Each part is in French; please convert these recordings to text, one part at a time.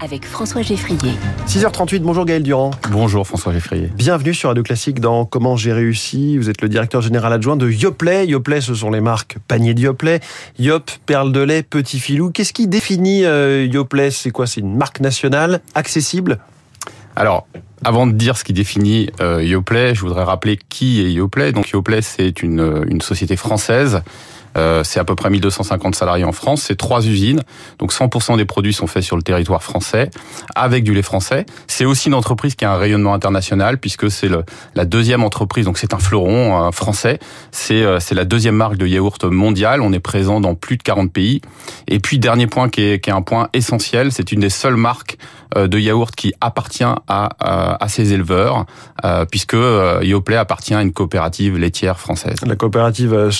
avec François Geffrier. 6h38, bonjour Gaël Durand. Bonjour François Geffrier. Bienvenue sur Radio Classique dans Comment j'ai réussi. Vous êtes le directeur général adjoint de Yoplait. Yoplait, ce sont les marques panier de Yoplait, Yop, Perle de lait, Petit Filou. Qu'est-ce qui définit euh, Yoplait? C'est quoi? C'est une marque nationale, accessible? Alors, avant de dire ce qui définit euh, Yoplait, je voudrais rappeler qui est Yoplait. Donc Yoplait, c'est une, une société française euh, c'est à peu près 1250 salariés en France. C'est trois usines. Donc 100% des produits sont faits sur le territoire français avec du lait français. C'est aussi une entreprise qui a un rayonnement international puisque c'est la deuxième entreprise. Donc c'est un fleuron français. C'est euh, la deuxième marque de yaourt mondiale. On est présent dans plus de 40 pays. Et puis dernier point qui est, qui est un point essentiel, c'est une des seules marques euh, de yaourt qui appartient à, à, ses éleveurs, puisque Yoplait appartient à une coopérative laitière française. La coopérative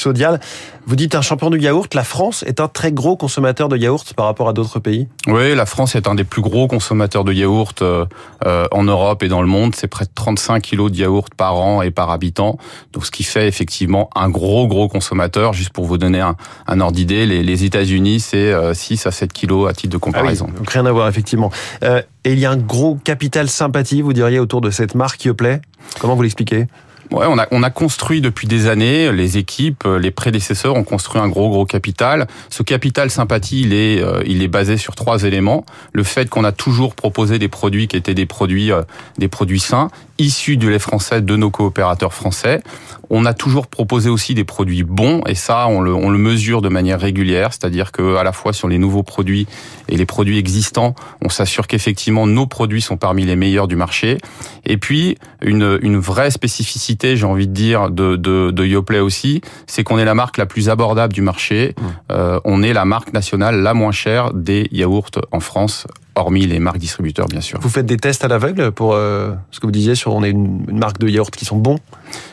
dites un champion du yaourt, la France est un très gros consommateur de yaourt par rapport à d'autres pays? Oui, la France est un des plus gros consommateurs de yaourt euh, euh, en Europe et dans le monde. C'est près de 35 kilos de yaourt par an et par habitant. Donc ce qui fait effectivement un gros, gros consommateur. Juste pour vous donner un, un ordre d'idée, les, les États-Unis, c'est 6 euh, à 7 kilos à titre de comparaison. Ah oui, donc rien à voir effectivement. Euh, et il y a un gros capital sympathie, vous diriez, autour de cette marque Yoplait? Comment vous l'expliquez? Ouais, on a, on a construit depuis des années, les équipes, les prédécesseurs ont construit un gros, gros capital. Ce capital sympathie, il est, euh, il est basé sur trois éléments. Le fait qu'on a toujours proposé des produits qui étaient des produits, euh, des produits sains, issus du lait français de nos coopérateurs français. On a toujours proposé aussi des produits bons, et ça, on le, on le mesure de manière régulière, c'est-à-dire que à la fois sur les nouveaux produits et les produits existants, on s'assure qu'effectivement nos produits sont parmi les meilleurs du marché. Et puis, une, une vraie spécificité j'ai envie de dire, de, de, de Yoplait aussi, c'est qu'on est la marque la plus abordable du marché. Mmh. Euh, on est la marque nationale la moins chère des yaourts en France hormis les marques distributeurs, bien sûr. Vous faites des tests à l'aveugle pour euh, ce que vous disiez sur on est une, marque de yaourt qui sont bons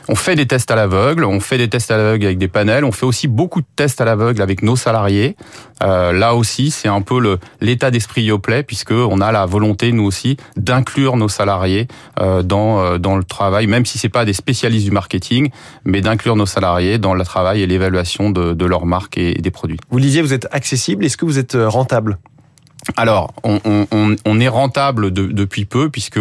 On fait des tests à l'aveugle, on fait des tests à l'aveugle avec des panels, on fait aussi beaucoup de tests à l'aveugle avec nos salariés. Euh, là aussi, c'est un peu l'état d'esprit Yoplait, puisque on a la volonté, nous aussi, d'inclure nos salariés euh, dans, dans le travail, même si c'est pas des spécialistes du marketing, mais d'inclure nos salariés dans le travail et l'évaluation de, de leur marque et, et des produits. Vous disiez, vous êtes accessible, est-ce que vous êtes rentable? Alors, on, on, on, est rentable de, depuis peu puisque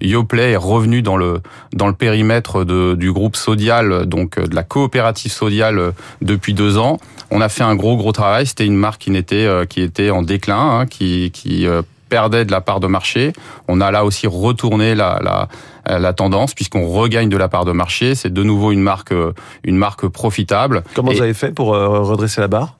Yoplait est revenu dans le dans le périmètre de, du groupe Sodial, donc de la coopérative Sodial depuis deux ans. On a fait un gros gros travail. C'était une marque qui n'était euh, qui était en déclin, hein, qui qui euh, perdait de la part de marché. On a là aussi retourné la, la, la tendance puisqu'on regagne de la part de marché. C'est de nouveau une marque une marque profitable. Comment vous avez fait pour euh, redresser la barre?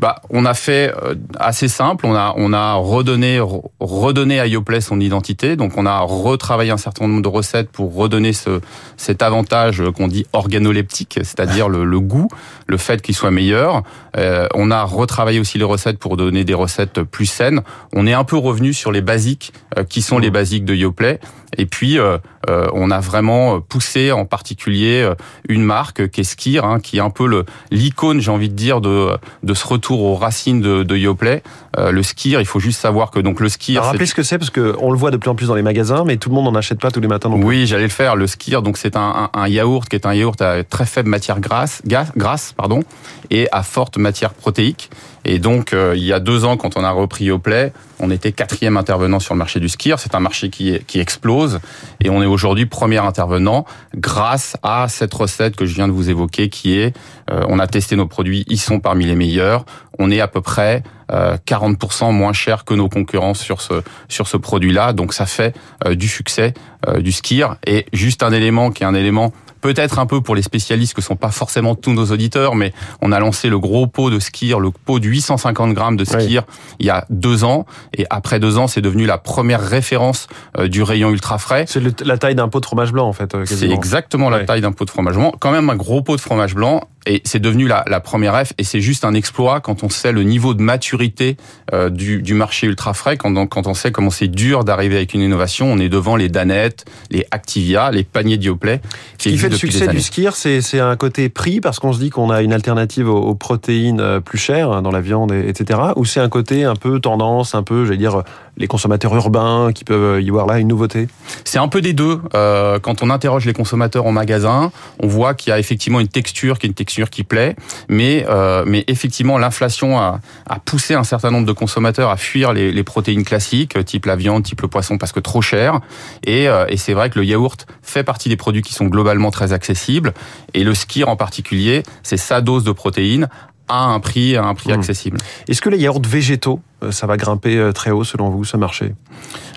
Bah, on a fait euh, assez simple. On a, on a redonné, redonné à Yoplait son identité. Donc, on a retravaillé un certain nombre de recettes pour redonner ce, cet avantage qu'on dit organoleptique, c'est-à-dire le, le, goût, le fait qu'il soit meilleur. Euh, on a retravaillé aussi les recettes pour donner des recettes plus saines. On est un peu revenu sur les basiques, euh, qui sont les mmh. basiques de Yoplait. Et puis, euh, euh, on a vraiment poussé en particulier une marque qui est Skir, hein, qui est un peu le l'icône, j'ai envie de dire, de, de ce retour aux racines de, de Yoplait. Euh, le Skir, il faut juste savoir que donc le Skir... Rappelez ce que c'est, parce qu'on le voit de plus en plus dans les magasins, mais tout le monde n'en achète pas tous les matins non plus. Oui, j'allais le faire. Le Skir, donc c'est un, un, un, yaourt qui est un yaourt à très faible matière grasse, grasse pardon, et à forte matière protéique. Et donc, euh, il y a deux ans, quand on a repris Yoplait, on était quatrième intervenant sur le marché du skier. C'est un marché qui, qui explose. Et on est aujourd'hui premier intervenant grâce à cette recette que je viens de vous évoquer qui est, euh, on a testé nos produits, ils sont parmi les meilleurs. On est à peu près euh, 40% moins cher que nos concurrents sur ce, sur ce produit-là. Donc ça fait euh, du succès euh, du skier. Et juste un élément qui est un élément peut-être un peu pour les spécialistes que sont pas forcément tous nos auditeurs, mais on a lancé le gros pot de skier, le pot de 850 grammes de skier oui. il y a deux ans. Et après deux ans, c'est devenu la première référence euh, du rayon ultra frais. C'est la taille d'un pot de fromage blanc, en fait. Euh, c'est exactement la taille d'un pot de fromage blanc. Quand même un gros pot de fromage blanc et c'est devenu la, la, première F et c'est juste un exploit quand on sait le niveau de maturité euh, du, du, marché ultra frais, quand on, quand on sait comment c'est dur d'arriver avec une innovation, on est devant les Danettes, les Activia, les paniers Dioplay. Ce qui fait le succès du skier, c'est un côté prix parce qu'on se dit qu'on a une alternative aux, aux, protéines euh, plus chères hein, dans la viande, etc. Ou c'est un côté un peu tendance, un peu, j'allais dire, les consommateurs urbains qui peuvent y voir là une nouveauté? C'est un peu des deux. Euh, quand on interroge les consommateurs en magasin, on voit qu'il y a effectivement une texture qui est une texture texture qui plaît, mais euh, mais effectivement l'inflation a, a poussé un certain nombre de consommateurs à fuir les, les protéines classiques, type la viande, type le poisson, parce que trop cher. Et, euh, et c'est vrai que le yaourt fait partie des produits qui sont globalement très accessibles. Et le skir en particulier, c'est sa dose de protéines à un prix, à un prix Mmh. accessible. Est-ce que les yaourts végétaux, euh, ça va grimper très haut selon vous, ce marché?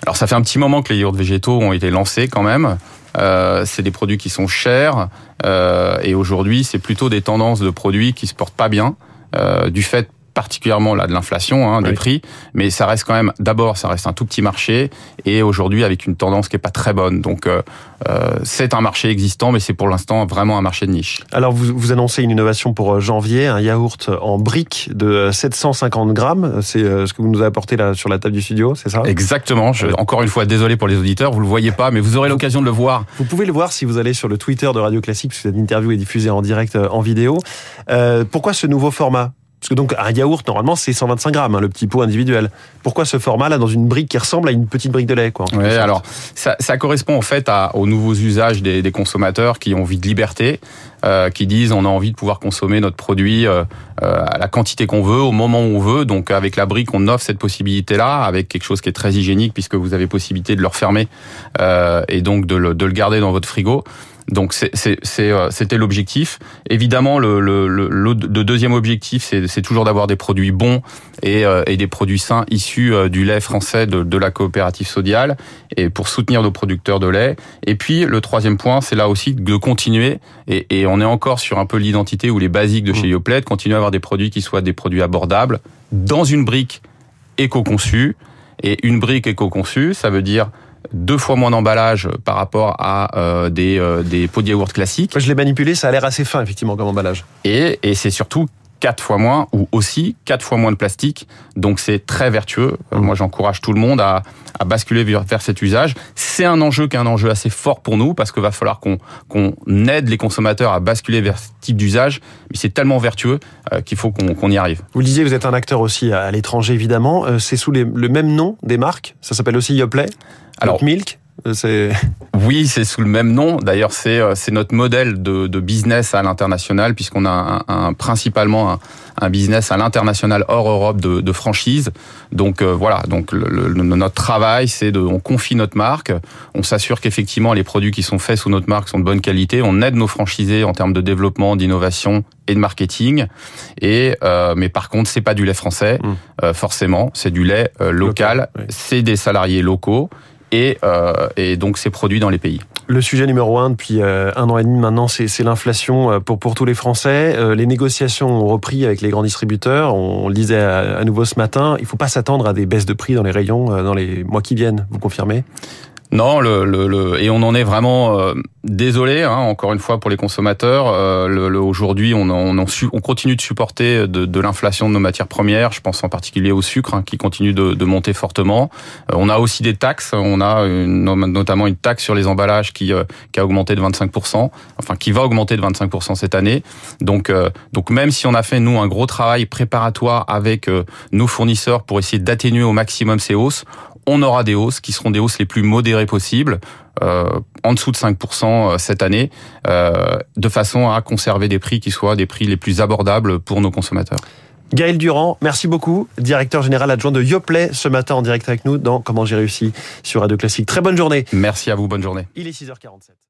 Alors ça fait un petit moment que les yaourts végétaux ont été lancés quand même. Euh, c'est des produits qui sont chers euh, et aujourd'hui c'est plutôt des tendances de produits qui se portent pas bien euh, du fait particulièrement là de l'inflation hein, des Oui. prix, mais ça reste quand même d'abord ça reste un tout petit marché et aujourd'hui avec une tendance qui est pas très bonne. Donc euh, euh, c'est un marché existant, mais c'est pour l'instant vraiment un marché de niche. Alors, vous, vous annoncez une innovation pour euh, janvier, un yaourt en briques de euh, 750 grammes. C'est ce que vous nous avez apporté là sur la table du studio, c'est ça? Exactement. Je, encore une fois, désolé pour les auditeurs, vous le voyez pas, mais vous aurez l'occasion de le voir Vous pouvez le voir si vous allez sur le Twitter de Radio Classique, parce que cette interview est diffusée en direct en vidéo. Euh, pourquoi ce nouveau format? Parce que donc un yaourt, normalement, c'est 125 grammes, hein, le petit pot individuel. Pourquoi ce format-là dans une brique qui ressemble à une petite brique de lait quoi, Oui, alors ça, ça correspond en fait à, aux nouveaux usages des, des consommateurs qui ont envie de liberté, euh, qui disent on a envie de pouvoir consommer notre produit euh, euh, à la quantité qu'on veut, au moment où on veut. Donc avec la brique, on offre cette possibilité-là, avec quelque chose qui est très hygiénique puisque vous avez possibilité de le refermer euh, et donc de le, de le garder dans votre frigo. Donc euh, c'était l'objectif. Évidemment, le, le, le, le deuxième objectif, c'est toujours d'avoir des produits bons et, euh, et des produits sains issus euh, du lait français de, de la coopérative Sodial et pour soutenir nos producteurs de lait. Et puis le troisième point, c'est là aussi de continuer et, et on est encore sur un peu l'identité ou les basiques de chez Mmh. Yoplait, de continuer à avoir des produits qui soient des produits abordables dans une brique éco-conçue. Et une brique éco-conçue, ça veut dire deux fois moins d'emballage par rapport à euh, des, euh, des pots de yaourt classiques. Moi, je l'ai manipulé, ça a l'air assez fin, effectivement, comme emballage. Et, et c'est surtout quatre fois moins ou aussi quatre fois moins de plastique. Donc c'est très vertueux. Euh, Mhm. Moi j'encourage tout le monde à, à basculer vers, vers cet usage. C'est un enjeu qui est un enjeu assez fort pour nous parce qu'il va falloir qu'on qu'on aide les consommateurs à basculer vers ce type d'usage. Mais c'est tellement vertueux euh, qu'il faut qu'on qu'on y arrive. Vous le disiez, vous êtes un acteur aussi à, à l'étranger, évidemment. Euh, c'est sous les- le même nom des marques? Ça s'appelle aussi Yoplait? Alors- Milk? Euh, C'est Oui, c'est sous le même nom. D'ailleurs, c'est euh, c'est notre modèle de, de business à l'international, puisqu'on a un, un- principalement un, un business à l'international hors Europe de, de franchise. Donc euh, voilà. Donc le- le- notre travail, c'est de, on confie notre marque, on s'assure qu'effectivement les produits qui sont faits sous notre marque sont de bonne qualité. On aide nos franchisés en termes de développement, d'innovation et de marketing. Et euh, mais par contre, c'est pas du lait français, Mm. euh, forcément. C'est du lait euh, local. Local, oui. C'est des salariés locaux. Et, euh, et donc c'est produit dans les pays. le sujet numéro un depuis euh, un an et demi maintenant, c'est l'inflation euh, pour pour tous les Français. Les négociations ont repris avec les grands distributeurs. On le disait à, à nouveau ce matin. Il faut pas s'attendre à des baisses de prix dans les rayons dans les mois qui viennent. Vous confirmez? Non, le, le, le- et on en est vraiment euh, désolé, hein, encore une fois pour les consommateurs. Euh, Aujourd'hui, on, continue de supporter de, l'inflation de nos matières premières. Je pense en particulier au sucre hein, qui continue de, monter fortement. Euh, on a aussi des taxes. On a notamment une taxe sur les emballages qui, euh, qui a augmenté de 25%, enfin qui va augmenter de 25% cette année. Donc, donc même si on a fait nous un gros travail préparatoire avec nos fournisseurs pour essayer d'atténuer au maximum ces hausses, on aura des hausses qui seront des hausses les plus modérées possibles, euh, en dessous de 5% cette année, euh, de façon à conserver des prix qui soient des prix les plus abordables pour nos consommateurs. Gaël Durand, merci beaucoup, directeur général adjoint de Yoplait ce matin en direct avec nous dans Comment j'ai réussi sur Radio Classique. Très bonne journée. Merci à vous, bonne journée. Il est 6h47.